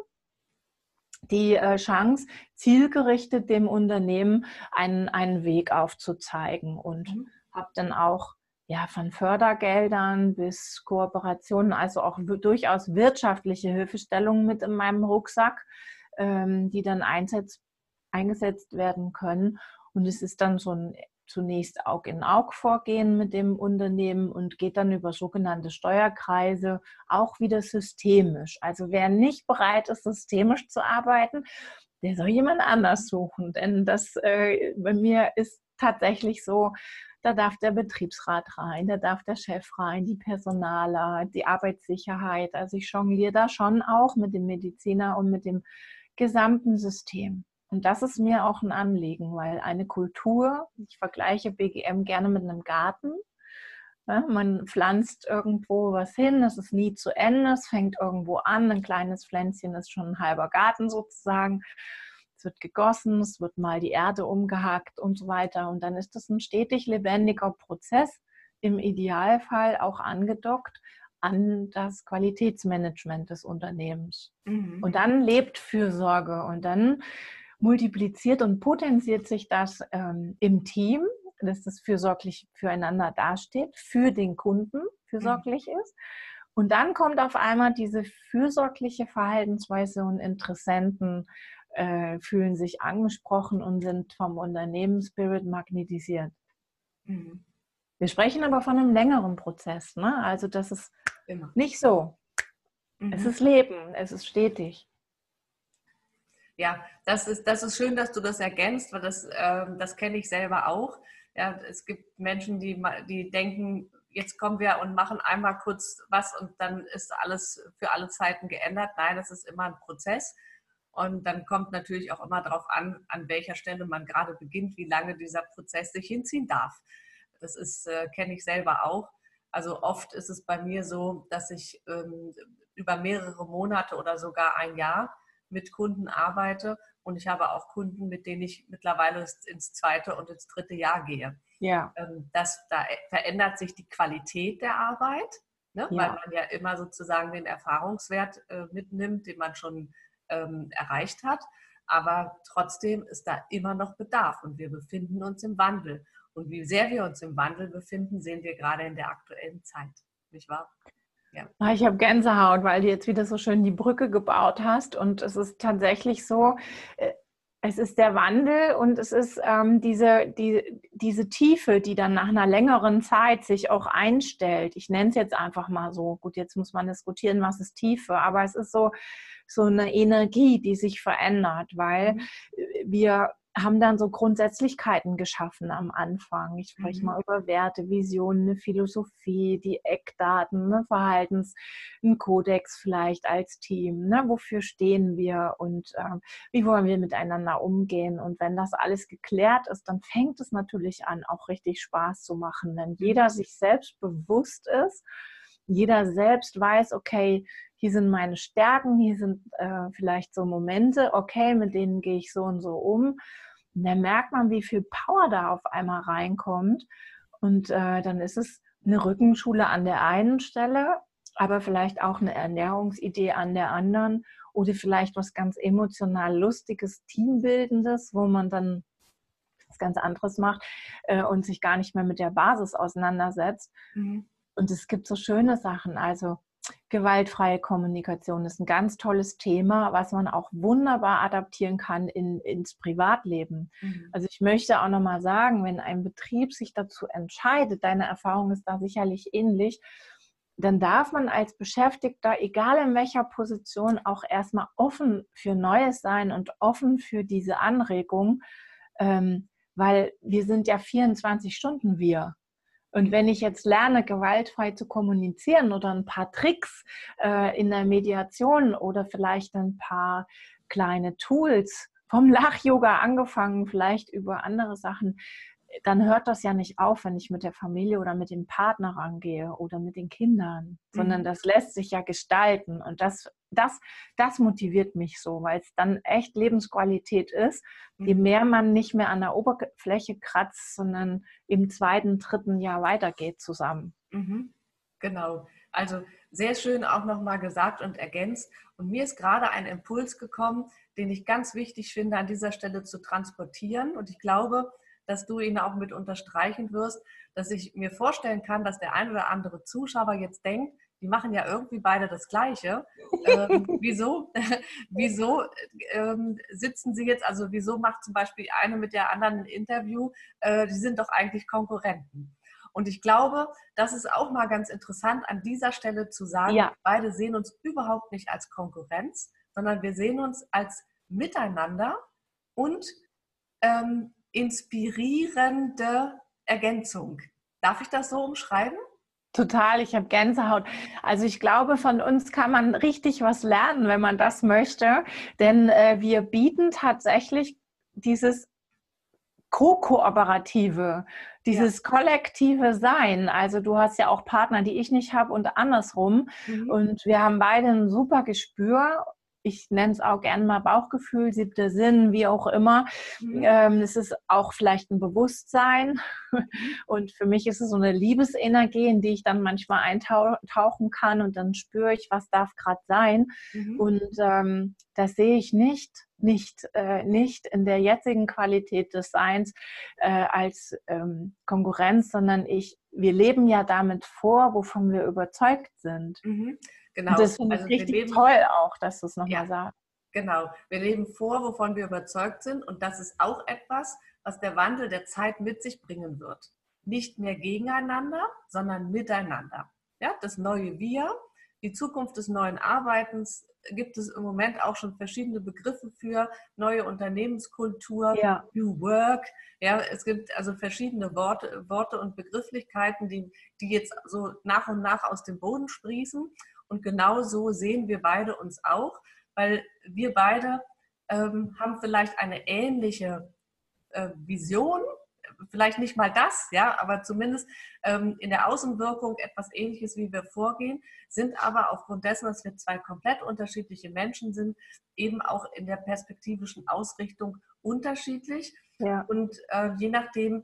die äh, Chance, zielgerichtet dem Unternehmen einen, einen Weg aufzuzeigen und mhm. habe dann auch ja, von Fördergeldern bis Kooperationen, also auch durchaus wirtschaftliche Hilfestellungen mit in meinem Rucksack, ähm, die dann einsetz, eingesetzt werden können. Und es ist dann so ein zunächst Aug in Aug vorgehen mit dem Unternehmen und geht dann über sogenannte Steuerkreise auch wieder systemisch. Also wer nicht bereit ist, systemisch zu arbeiten, der soll jemand anders suchen. Denn das äh, bei mir ist tatsächlich so, da darf der Betriebsrat rein, da darf der Chef rein, die Personaler, die Arbeitssicherheit. Also ich jongliere da schon auch mit dem Mediziner und mit dem gesamten System. Und das ist mir auch ein Anliegen, weil eine Kultur, ich vergleiche BGM gerne mit einem Garten. Ja, man pflanzt irgendwo was hin, es ist nie zu Ende, es fängt irgendwo an, ein kleines Pflänzchen ist schon ein halber Garten sozusagen es wird gegossen, es wird mal die Erde umgehackt und so weiter. Und dann ist das ein stetig lebendiger Prozess, im Idealfall auch angedockt an das Qualitätsmanagement des Unternehmens. Mhm. Und dann lebt Fürsorge und dann multipliziert und potenziert sich das ähm, im Team, dass das fürsorglich füreinander dasteht, für den Kunden fürsorglich mhm. ist. Und dann kommt auf einmal diese fürsorgliche Verhaltensweise und Interessenten äh, fühlen sich angesprochen und sind vom Unternehmensspirit magnetisiert. Mhm. Wir sprechen aber von einem längeren Prozess. Ne? Also das ist Immer. nicht so. Mhm. Es ist Leben, es ist stetig. Ja, das ist, das ist schön, dass du das ergänzt, weil das, äh, das kenne ich selber auch. Ja, es gibt Menschen, die, die denken, jetzt kommen wir und machen einmal kurz was und dann ist alles für alle Zeiten geändert. Nein, es ist immer ein Prozess. Und dann kommt natürlich auch immer darauf an, an welcher Stelle man gerade beginnt, wie lange dieser Prozess sich hinziehen darf. Das äh, kenne ich selber auch. Also oft ist es bei mir so, dass ich ähm, über mehrere Monate oder sogar ein Jahr mit Kunden arbeite und ich habe auch Kunden, mit denen ich mittlerweile ins zweite und ins dritte Jahr gehe. Ja. Ähm, das, da verändert sich die Qualität der Arbeit, ne? ja. weil man ja immer sozusagen den Erfahrungswert äh, mitnimmt, den man schon ähm, erreicht hat. Aber trotzdem ist da immer noch Bedarf und wir befinden uns im Wandel. Und wie sehr wir uns im Wandel befinden, sehen wir gerade in der aktuellen Zeit. Nicht wahr? Ja. Ah, ich habe Gänsehaut, weil du jetzt wieder so schön die Brücke gebaut hast. Und es ist tatsächlich so, äh, es ist der Wandel und es ist ähm, diese, die, diese Tiefe, die dann nach einer längeren Zeit sich auch einstellt. Ich nenne es jetzt einfach mal so. Gut, jetzt muss man diskutieren, was ist Tiefe, aber es ist so, so eine Energie, die sich verändert, weil mhm. wir haben dann so Grundsätzlichkeiten geschaffen am Anfang. Ich spreche mhm. mal über Werte, Visionen, eine Philosophie, die Eckdaten, ne, Verhaltens, ein Kodex vielleicht als Team. Ne, wofür stehen wir und äh, wie wollen wir miteinander umgehen? Und wenn das alles geklärt ist, dann fängt es natürlich an, auch richtig Spaß zu machen, wenn jeder mhm. sich selbst bewusst ist, jeder selbst weiß, okay, hier sind meine Stärken, hier sind äh, vielleicht so Momente, okay, mit denen gehe ich so und so um. Und dann merkt man, wie viel Power da auf einmal reinkommt. Und äh, dann ist es eine Rückenschule an der einen Stelle, aber vielleicht auch eine Ernährungsidee an der anderen oder vielleicht was ganz emotional lustiges, teambildendes, wo man dann was ganz anderes macht äh, und sich gar nicht mehr mit der Basis auseinandersetzt. Mhm. Und es gibt so schöne Sachen. Also Gewaltfreie Kommunikation ist ein ganz tolles Thema, was man auch wunderbar adaptieren kann in, ins Privatleben. Mhm. Also ich möchte auch nochmal sagen, wenn ein Betrieb sich dazu entscheidet, deine Erfahrung ist da sicherlich ähnlich, dann darf man als Beschäftigter, egal in welcher Position, auch erstmal offen für Neues sein und offen für diese Anregung, ähm, weil wir sind ja 24 Stunden wir. Und wenn ich jetzt lerne, gewaltfrei zu kommunizieren oder ein paar Tricks äh, in der Mediation oder vielleicht ein paar kleine Tools, vom Lach-Yoga angefangen, vielleicht über andere Sachen, dann hört das ja nicht auf, wenn ich mit der Familie oder mit dem Partner rangehe oder mit den Kindern, sondern mhm. das lässt sich ja gestalten. Und das, das, das motiviert mich so, weil es dann echt Lebensqualität ist, mhm. je mehr man nicht mehr an der Oberfläche kratzt, sondern im zweiten, dritten Jahr weitergeht zusammen. Mhm. Genau. Also sehr schön auch nochmal gesagt und ergänzt. Und mir ist gerade ein Impuls gekommen, den ich ganz wichtig finde, an dieser Stelle zu transportieren. Und ich glaube, dass du ihn auch mit unterstreichen wirst, dass ich mir vorstellen kann, dass der ein oder andere Zuschauer jetzt denkt, die machen ja irgendwie beide das Gleiche. [laughs] ähm, wieso [laughs] wieso ähm, sitzen sie jetzt, also wieso macht zum Beispiel eine mit der anderen ein Interview? Äh, die sind doch eigentlich Konkurrenten. Und ich glaube, das ist auch mal ganz interessant an dieser Stelle zu sagen, ja. beide sehen uns überhaupt nicht als Konkurrenz, sondern wir sehen uns als Miteinander und ähm, inspirierende Ergänzung. Darf ich das so umschreiben? Total, ich habe Gänsehaut. Also ich glaube, von uns kann man richtig was lernen, wenn man das möchte. Denn äh, wir bieten tatsächlich dieses ko-kooperative, dieses ja. kollektive Sein. Also du hast ja auch Partner, die ich nicht habe und andersrum. Mhm. Und wir haben beide ein super Gespür ich nenne es auch gerne mal Bauchgefühl, siebter Sinn, wie auch immer. Mhm. Ähm, es ist auch vielleicht ein Bewusstsein. [laughs] Und für mich ist es so eine Liebesenergie, in die ich dann manchmal eintauchen kann und dann spüre ich, was darf gerade sein. Mhm. Und ähm, das sehe ich nicht, nicht, äh, nicht in der jetzigen Qualität des Seins äh, als ähm, Konkurrenz, sondern ich, wir leben ja damit vor, wovon wir überzeugt sind. Mhm. Genau. Das finde ich also richtig leben, toll auch, dass du es nochmal ja, sagst. Genau. Wir leben vor, wovon wir überzeugt sind. Und das ist auch etwas, was der Wandel der Zeit mit sich bringen wird. Nicht mehr gegeneinander, sondern miteinander. Ja, das neue Wir, die Zukunft des neuen Arbeitens, gibt es im Moment auch schon verschiedene Begriffe für neue Unternehmenskultur, ja. New Work. Ja, es gibt also verschiedene Worte, Worte und Begrifflichkeiten, die, die jetzt so nach und nach aus dem Boden sprießen. Und genau so sehen wir beide uns auch, weil wir beide ähm, haben vielleicht eine ähnliche äh, Vision, vielleicht nicht mal das, ja, aber zumindest ähm, in der Außenwirkung etwas Ähnliches, wie wir vorgehen, sind aber aufgrund dessen, dass wir zwei komplett unterschiedliche Menschen sind, eben auch in der perspektivischen Ausrichtung unterschiedlich. Ja. Und äh, je nachdem,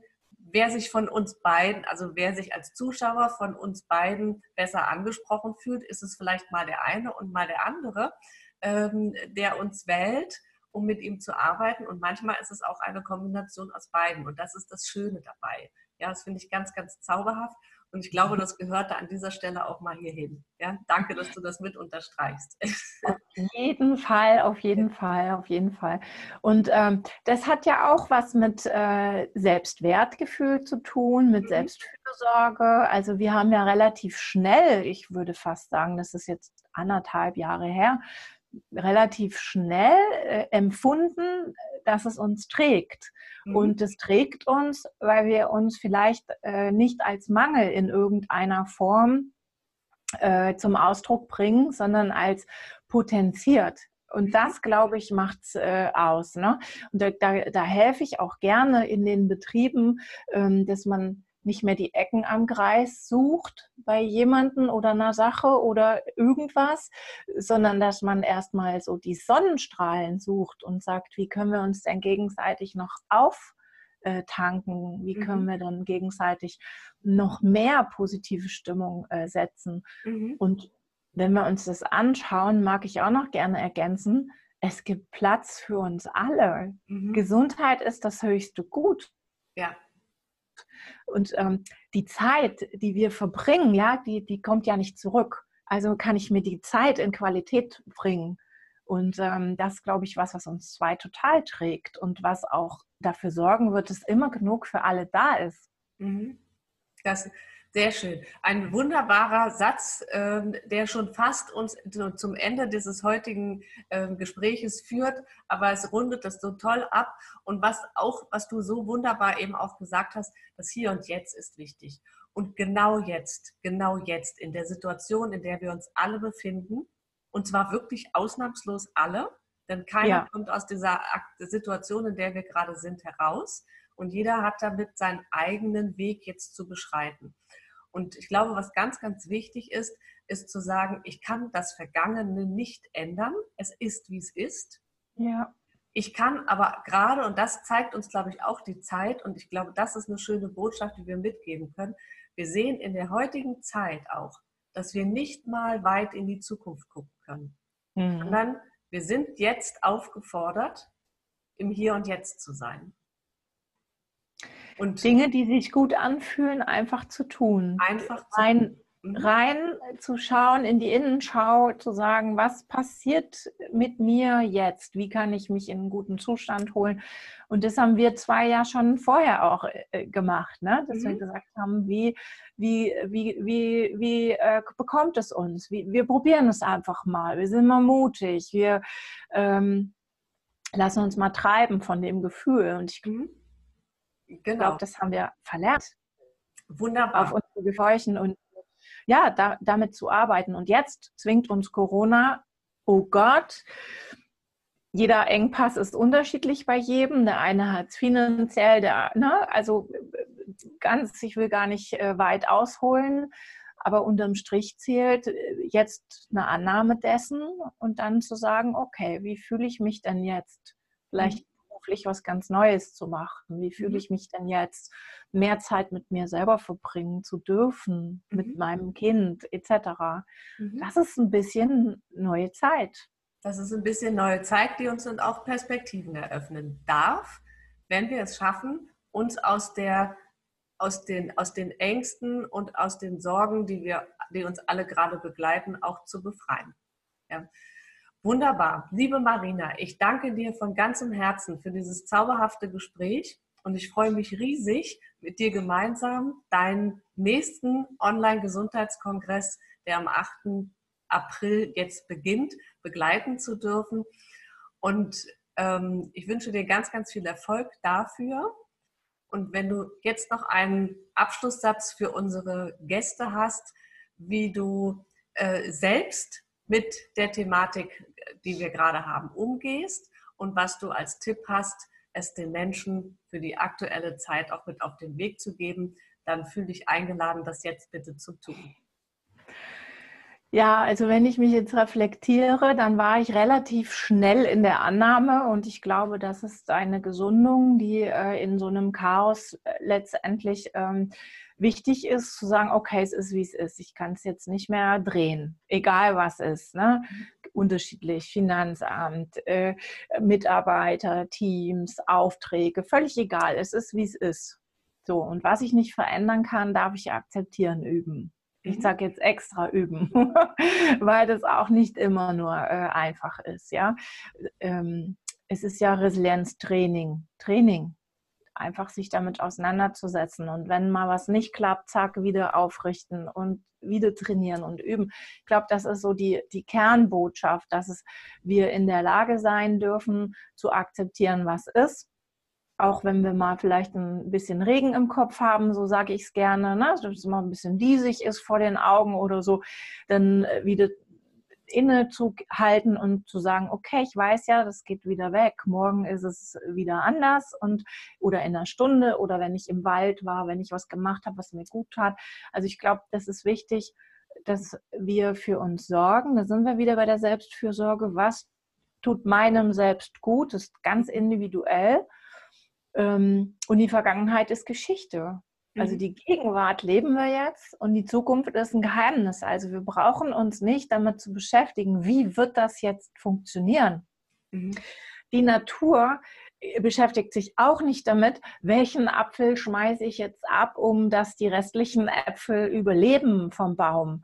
wer sich von uns beiden, also wer sich als Zuschauer von uns beiden besser angesprochen fühlt, ist es vielleicht mal der eine und mal der andere, ähm, der uns wählt, um mit ihm zu arbeiten. Und manchmal ist es auch eine Kombination aus beiden. Und das ist das Schöne dabei. Ja, das finde ich ganz, ganz zauberhaft. Und ich glaube, das gehörte an dieser Stelle auch mal hierhin. Ja, danke, dass du das mit unterstreichst. Auf [laughs] jeden Fall, auf jeden Fall, auf jeden Fall. Und ähm, das hat ja auch was mit äh, Selbstwertgefühl zu tun, mit mhm. Selbstfürsorge. Also wir haben ja relativ schnell, ich würde fast sagen, das ist jetzt anderthalb Jahre her, relativ schnell äh, empfunden, dass es uns trägt. Mhm. Und es trägt uns, weil wir uns vielleicht äh, nicht als Mangel in irgendeiner Form äh, zum Ausdruck bringen, sondern als potenziert. Und mhm. das, glaube ich, macht es äh, aus. Ne? Und da, da, da helfe ich auch gerne in den Betrieben, ähm, dass man nicht mehr die Ecken am Kreis sucht bei jemanden oder einer Sache oder irgendwas, sondern dass man erstmal so die Sonnenstrahlen sucht und sagt, wie können wir uns denn gegenseitig noch auftanken? Wie können mhm. wir dann gegenseitig noch mehr positive Stimmung äh, setzen? Mhm. Und wenn wir uns das anschauen, mag ich auch noch gerne ergänzen, es gibt Platz für uns alle. Mhm. Gesundheit ist das höchste Gut. Ja. Und ähm, die Zeit, die wir verbringen, ja, die, die kommt ja nicht zurück. Also kann ich mir die Zeit in Qualität bringen. Und ähm, das glaube ich, was, was uns zwei total trägt und was auch dafür sorgen wird, dass immer genug für alle da ist. Mhm. Das, sehr schön. Ein wunderbarer Satz, ähm, der schon fast uns zum Ende dieses heutigen ähm, Gespräches führt, aber es rundet das so toll ab. Und was auch, was du so wunderbar eben auch gesagt hast, das Hier und Jetzt ist wichtig. Und genau jetzt, genau jetzt, in der Situation, in der wir uns alle befinden, und zwar wirklich ausnahmslos alle, denn keiner ja. kommt aus dieser Situation, in der wir gerade sind, heraus. Und jeder hat damit seinen eigenen Weg jetzt zu beschreiten. Und ich glaube, was ganz, ganz wichtig ist, ist zu sagen, ich kann das Vergangene nicht ändern. Es ist, wie es ist. Ja. Ich kann aber gerade, und das zeigt uns, glaube ich, auch die Zeit, und ich glaube, das ist eine schöne Botschaft, die wir mitgeben können. Wir sehen in der heutigen Zeit auch, dass wir nicht mal weit in die Zukunft gucken können, mhm. sondern wir sind jetzt aufgefordert, im Hier und Jetzt zu sein. Und Dinge, die sich gut anfühlen, einfach zu tun. Einfach zu rein, mhm. rein zu schauen, in die Innenschau, zu sagen, was passiert mit mir jetzt? Wie kann ich mich in einen guten Zustand holen? Und das haben wir zwei ja schon vorher auch äh, gemacht, ne? dass mhm. wir gesagt haben, wie, wie, wie, wie, wie äh, bekommt es uns? Wie, wir probieren es einfach mal. Wir sind mal mutig. Wir ähm, lassen uns mal treiben von dem Gefühl. Und ich mhm. Genau. glaube, das haben wir verlernt. Wunderbar. Auf unsere Gefäuchen und ja, da, damit zu arbeiten. Und jetzt zwingt uns Corona, oh Gott, jeder Engpass ist unterschiedlich bei jedem. Der eine hat es finanziell, der, ne, also ganz, ich will gar nicht äh, weit ausholen, aber unterm Strich zählt äh, jetzt eine Annahme dessen und dann zu sagen, okay, wie fühle ich mich denn jetzt? Vielleicht mhm. Beruflich was ganz Neues zu machen. Wie fühle mhm. ich mich denn jetzt? Mehr Zeit mit mir selber verbringen zu dürfen, mhm. mit meinem Kind etc. Mhm. Das ist ein bisschen neue Zeit. Das ist ein bisschen neue Zeit, die uns und auch Perspektiven eröffnen darf, wenn wir es schaffen, uns aus der aus den, aus den Ängsten und aus den Sorgen, die, wir, die uns alle gerade begleiten, auch zu befreien. Ja. Wunderbar. Liebe Marina, ich danke dir von ganzem Herzen für dieses zauberhafte Gespräch und ich freue mich riesig, mit dir gemeinsam deinen nächsten Online-Gesundheitskongress, der am 8. April jetzt beginnt, begleiten zu dürfen. Und ähm, ich wünsche dir ganz, ganz viel Erfolg dafür. Und wenn du jetzt noch einen Abschlusssatz für unsere Gäste hast, wie du äh, selbst mit der Thematik, die wir gerade haben, umgehst und was du als Tipp hast, es den Menschen für die aktuelle Zeit auch mit auf den Weg zu geben, dann fühle dich eingeladen, das jetzt bitte zu tun. Ja, also wenn ich mich jetzt reflektiere, dann war ich relativ schnell in der Annahme und ich glaube, das ist eine Gesundung, die äh, in so einem Chaos äh, letztendlich ähm, wichtig ist, zu sagen, okay, es ist wie es ist. Ich kann es jetzt nicht mehr drehen, egal was ist. Ne? Unterschiedlich, Finanzamt, äh, Mitarbeiter, Teams, Aufträge, völlig egal. Es ist wie es ist. So, und was ich nicht verändern kann, darf ich akzeptieren üben. Ich mhm. sage jetzt extra üben, [laughs] weil das auch nicht immer nur äh, einfach ist. Ja, ähm, es ist ja Resilienztraining, Training, einfach sich damit auseinanderzusetzen und wenn mal was nicht klappt, zack wieder aufrichten und wieder trainieren und üben. Ich glaube, das ist so die die Kernbotschaft, dass es wir in der Lage sein dürfen zu akzeptieren, was ist auch wenn wir mal vielleicht ein bisschen Regen im Kopf haben, so sage ich es gerne, ne? dass es mal ein bisschen diesig ist vor den Augen oder so, dann äh, wieder inne zu halten und zu sagen, okay, ich weiß ja, das geht wieder weg. Morgen ist es wieder anders und oder in einer Stunde oder wenn ich im Wald war, wenn ich was gemacht habe, was mir gut tat. Also ich glaube, das ist wichtig, dass wir für uns sorgen. Da sind wir wieder bei der Selbstfürsorge. Was tut meinem Selbst gut? Das ist ganz individuell. Ähm, und die Vergangenheit ist Geschichte. Also mhm. die Gegenwart leben wir jetzt und die Zukunft ist ein Geheimnis. Also wir brauchen uns nicht damit zu beschäftigen, wie wird das jetzt funktionieren. Mhm. Die Natur äh, beschäftigt sich auch nicht damit, welchen Apfel schmeiße ich jetzt ab, um dass die restlichen Äpfel überleben vom Baum.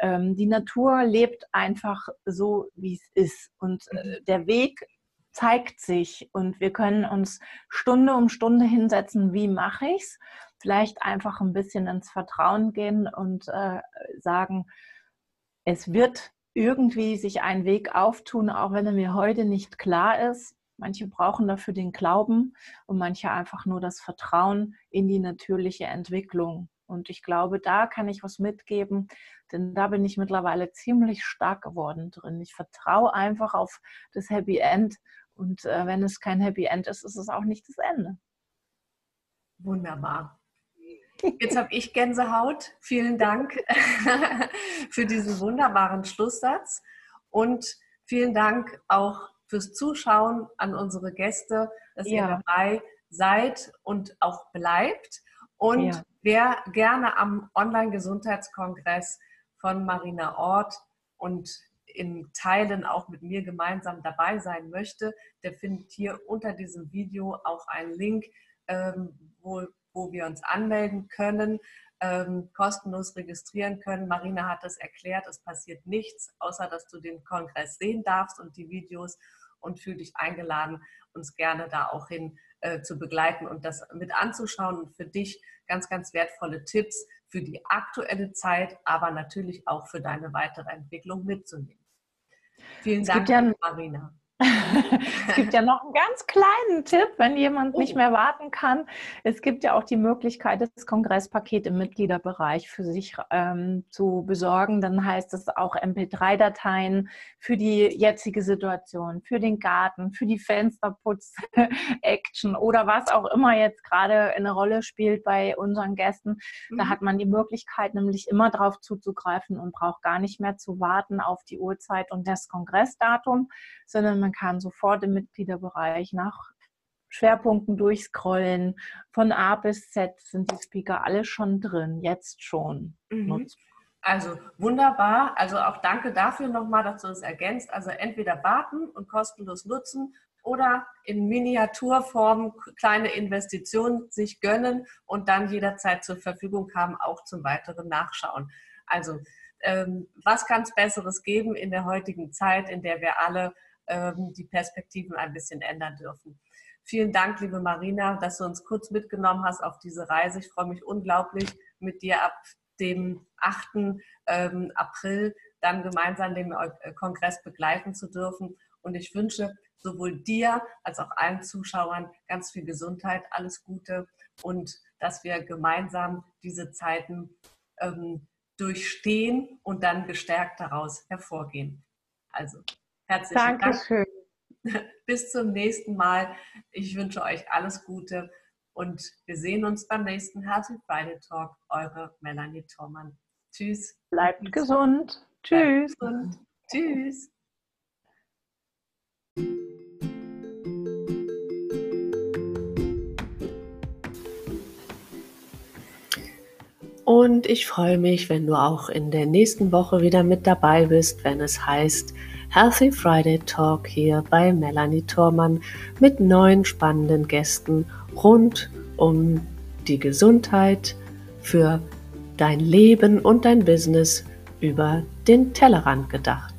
Ähm, die Natur lebt einfach so, wie es ist. Und äh, mhm. der Weg zeigt sich und wir können uns Stunde um Stunde hinsetzen, wie mache ich es? Vielleicht einfach ein bisschen ins Vertrauen gehen und äh, sagen, es wird irgendwie sich ein Weg auftun, auch wenn er mir heute nicht klar ist. Manche brauchen dafür den Glauben und manche einfach nur das Vertrauen in die natürliche Entwicklung. Und ich glaube, da kann ich was mitgeben, denn da bin ich mittlerweile ziemlich stark geworden drin. Ich vertraue einfach auf das Happy End und äh, wenn es kein Happy End ist, ist es auch nicht das Ende. Wunderbar. Jetzt habe ich Gänsehaut. Vielen Dank [laughs] für diesen wunderbaren Schlusssatz und vielen Dank auch fürs Zuschauen an unsere Gäste, dass ja. ihr dabei seid und auch bleibt. Und ja. wer gerne am Online-Gesundheitskongress von Marina Ort und in Teilen auch mit mir gemeinsam dabei sein möchte, der findet hier unter diesem Video auch einen Link, ähm, wo, wo wir uns anmelden können, ähm, kostenlos registrieren können. Marina hat es erklärt, es passiert nichts, außer dass du den Kongress sehen darfst und die Videos und fühl dich eingeladen, uns gerne da auch hin äh, zu begleiten und das mit anzuschauen und für dich ganz, ganz wertvolle Tipps für die aktuelle Zeit, aber natürlich auch für deine weitere Entwicklung mitzunehmen. Vielen es Dank, ja, Marina. Es gibt ja [laughs] noch einen ganz kleinen Tipp, wenn jemand oh. nicht mehr warten kann. Es gibt ja auch die Möglichkeit, das Kongresspaket im Mitgliederbereich für sich ähm, zu besorgen. Dann heißt es auch MP3-Dateien für die jetzige Situation, für den Garten, für die Fensterputz-Action [laughs] oder was auch immer jetzt gerade eine Rolle spielt bei unseren Gästen. Mhm. Da hat man die Möglichkeit, nämlich immer darauf zuzugreifen und braucht gar nicht mehr zu warten auf die Uhrzeit und das Kongressdatum, sondern man kann sofort im Mitgliederbereich nach Schwerpunkten durchscrollen. Von A bis Z sind die Speaker alle schon drin, jetzt schon. Mhm. Also wunderbar. Also auch danke dafür nochmal, dass du es ergänzt. Also entweder warten und kostenlos nutzen oder in Miniaturform kleine Investitionen sich gönnen und dann jederzeit zur Verfügung haben, auch zum weiteren Nachschauen. Also ähm, was kann es Besseres geben in der heutigen Zeit, in der wir alle die Perspektiven ein bisschen ändern dürfen. Vielen Dank, liebe Marina, dass du uns kurz mitgenommen hast auf diese Reise. Ich freue mich unglaublich, mit dir ab dem 8. Ähm, April dann gemeinsam den äh, Kongress begleiten zu dürfen. Und ich wünsche sowohl dir als auch allen Zuschauern ganz viel Gesundheit, alles Gute und dass wir gemeinsam diese Zeiten ähm, durchstehen und dann gestärkt daraus hervorgehen. Also Herzlichen Dankeschön. Dank. [laughs] Bis zum nächsten Mal. Ich wünsche euch alles Gute und wir sehen uns beim nächsten Herzlich Friday Talk. Eure Melanie Thormann. Tschüss. Bleibt gesund. Tschüss. Bleibt gesund. Tschüss. Und ich freue mich, wenn du auch in der nächsten Woche wieder mit dabei bist, wenn es heißt, Healthy Friday Talk hier bei Melanie Thormann mit neuen spannenden Gästen rund um die Gesundheit für dein Leben und dein Business über den Tellerrand gedacht.